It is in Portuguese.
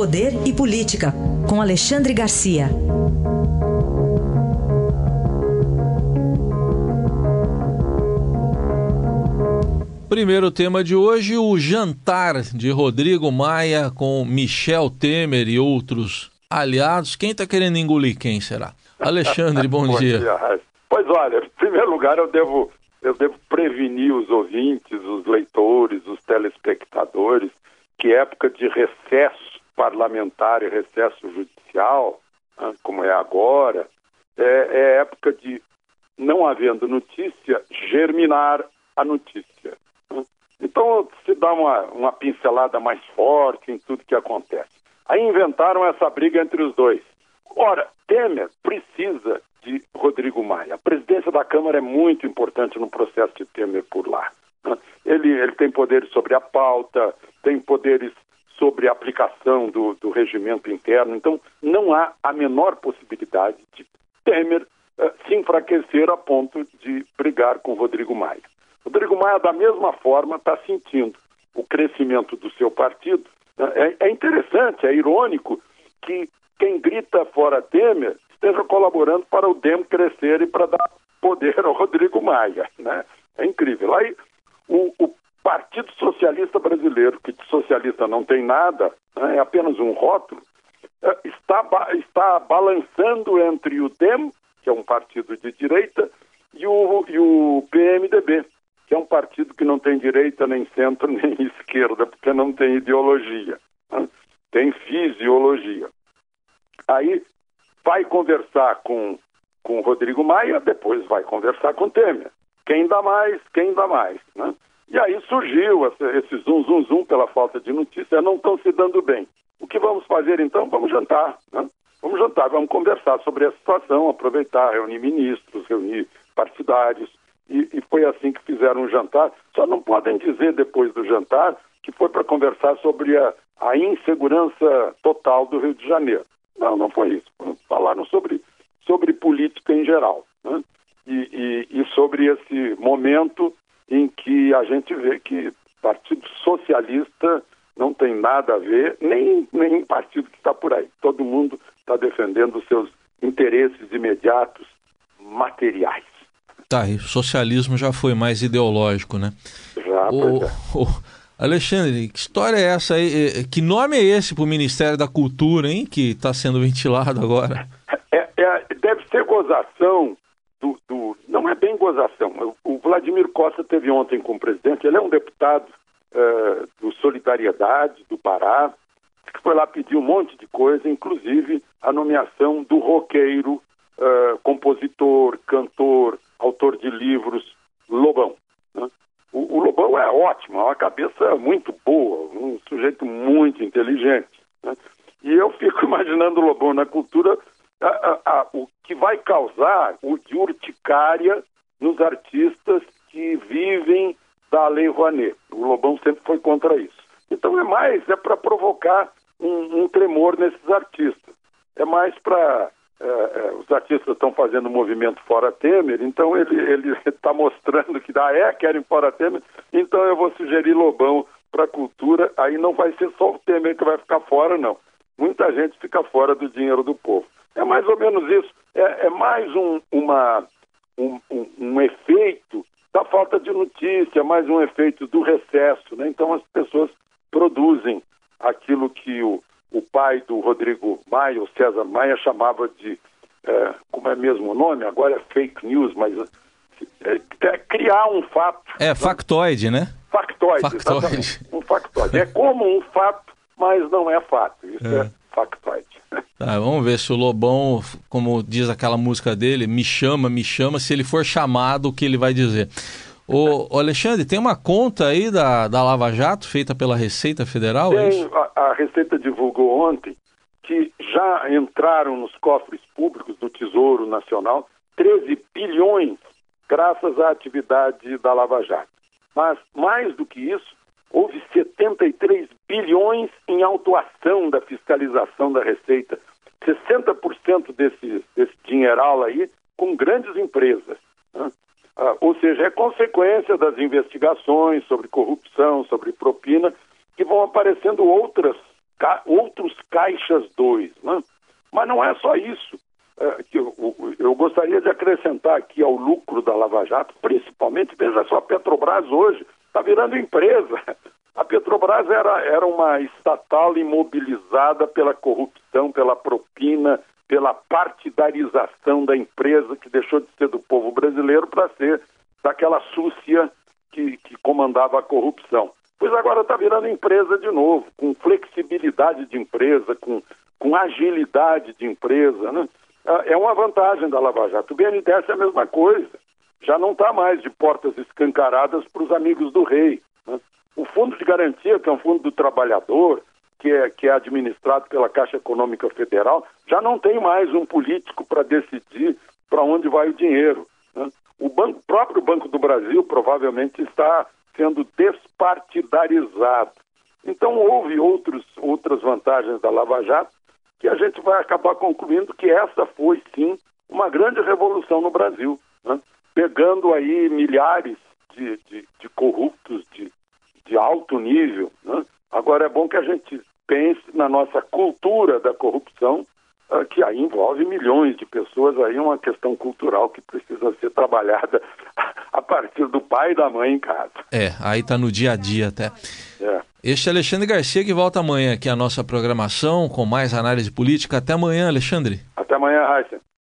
Poder e Política, com Alexandre Garcia. Primeiro tema de hoje, o jantar de Rodrigo Maia com Michel Temer e outros aliados. Quem está querendo engolir quem será? Alexandre, bom, bom dia. dia. Pois olha, em primeiro lugar eu devo, eu devo prevenir os ouvintes, os leitores, os telespectadores, que época de recesso parlamentar e recesso judicial, né, como é agora, é, é época de, não havendo notícia, germinar a notícia. Então se dá uma, uma pincelada mais forte em tudo que acontece. Aí inventaram essa briga entre os dois. Ora, Temer precisa de Rodrigo Maia. A presidência da Câmara é muito importante no processo de Temer por lá. Né? Ele, ele tem poderes sobre a pauta, tem poderes sobre a aplicação do, do regimento interno, então não há a menor possibilidade de Temer uh, se enfraquecer a ponto de brigar com Rodrigo Maia. Rodrigo Maia, da mesma forma, está sentindo o crescimento do seu partido. É, é interessante, é irônico que quem grita fora Temer esteja colaborando para o DEM crescer e para dar poder ao Rodrigo Maia. Né? É incrível. Aí o, o Partido Socialista Brasileiro, que de socialista não tem nada, né, é apenas um rótulo, é, está, está balançando entre o DEM, que é um partido de direita, e o, e o PMDB, que é um partido que não tem direita, nem centro, nem esquerda, porque não tem ideologia. Né? Tem fisiologia. Aí vai conversar com, com Rodrigo Maia, depois vai conversar com Temer. Quem dá mais, quem dá mais. Né? E aí surgiu esse zum, zum, zum pela falta de notícia, não estão se dando bem. O que vamos fazer então? Vamos jantar. Né? Vamos jantar, vamos conversar sobre a situação, aproveitar, reunir ministros, reunir partidários. E, e foi assim que fizeram o jantar. Só não podem dizer depois do jantar que foi para conversar sobre a, a insegurança total do Rio de Janeiro. Não, não foi isso. Falaram sobre, sobre política em geral. Né? E, e, e, sobre esse momento em que a gente vê que Partido Socialista não tem nada a ver, nem nenhum partido que está por aí. Todo mundo está defendendo os seus interesses imediatos materiais. Tá, e o socialismo já foi mais ideológico, né? Já, o, é. o Alexandre, que história é essa aí? Que nome é esse para o Ministério da Cultura, hein? Que está sendo ventilado agora? É, é, deve ser gozação do, do, Não é bem gozação. O Vladimir Costa teve ontem com o presidente, ele é um deputado uh, do Solidariedade, do Pará, que foi lá pedir um monte de coisa, inclusive a nomeação do roqueiro, uh, compositor, cantor, autor de livros, Lobão. Né? O, o, Lobão é ótimo, é uma cabeça muito boa, um sujeito muito inteligente. Né? E eu fico imaginando o Lobão na cultura, a, a, a, o que vai causar o de urticária nos artistas que vivem da Lei Rouanet. O Lobão sempre foi contra isso. Então é mais, é para provocar um, um tremor nesses artistas. É mais para é, é, os artistas estão fazendo movimento fora Temer, então ele está mostrando que dá é, querem fora Temer, então eu vou sugerir Lobão para a cultura, aí não vai ser só o Temer que vai ficar fora, não. Muita gente fica fora do dinheiro do povo. É mais ou menos isso. É, é mais um, uma, um, um, um, efeito da falta de notícia, mais um efeito do recesso. Né? Então as pessoas produzem aquilo que o, o pai do Rodrigo Maia, o César Maia, chamava de, é, como é mesmo o nome, agora é fake news, mas é, é criar um fato. É, factoide, né? Factoide, factoide. Um factoide. É como um fato, mas não é fato. Isso é, é factoide. Tá, vamos ver se o Lobão, como diz aquela música dele, me chama, me chama, se ele for chamado, o que ele vai dizer. O, Alexandre, tem uma conta aí da, da Lava Jato feita pela Receita Federal? É tem, é a, a, Receita divulgou ontem que já entraram nos cofres públicos do Tesouro Nacional 13 bilhões graças à atividade da Lava Jato. Mas, mais do que isso, houve 73 bilhões em autuação da fiscalização da Receita. 60% desse, desse dinheiral aí com grandes empresas. Né? Ah, ou seja, é consequência das investigações sobre corrupção, sobre propina, que vão aparecendo outras outros caixas 2. Né? Mas não é só isso. É, que eu, eu, gostaria de acrescentar aqui ao lucro da Lava Jato, principalmente, veja só, a Petrobras hoje está virando empresa. A Petrobras era, era uma estatal imobilizada pela corrupção, pela propina, pela partidarização da empresa, que deixou de ser do povo brasileiro para ser daquela súcia que, que comandava a corrupção. Pois agora está virando empresa de novo, com flexibilidade de empresa, com, com agilidade de empresa. Né? É, é uma vantagem da Lava Jato. O BNDES é a mesma coisa. Já não está mais de portas escancaradas para os amigos do rei. Né? O Fundo de Garantia, que é um fundo do trabalhador, que é, que é administrado pela Caixa Econômica Federal, já não tem mais um político para decidir para onde vai o dinheiro. Né? O banco, próprio Banco do Brasil provavelmente está sendo despartidarizado. Então houve outros, outras vantagens da Lava Jato que a gente vai acabar concluindo que essa foi sim uma grande revolução no Brasil, né? Pegando aí milhares de, de, de corruptos de, de alto nível. Né? Agora é bom que a gente pense na nossa cultura da corrupção, uh, que aí envolve milhões de pessoas, aí uma questão cultural que precisa ser trabalhada a partir do pai e da mãe em casa. É, aí está no dia a dia até. É. Este é Alexandre Garcia que volta amanhã aqui a nossa programação com mais análise política. Até amanhã, Alexandre. Até amanhã, Raíssa.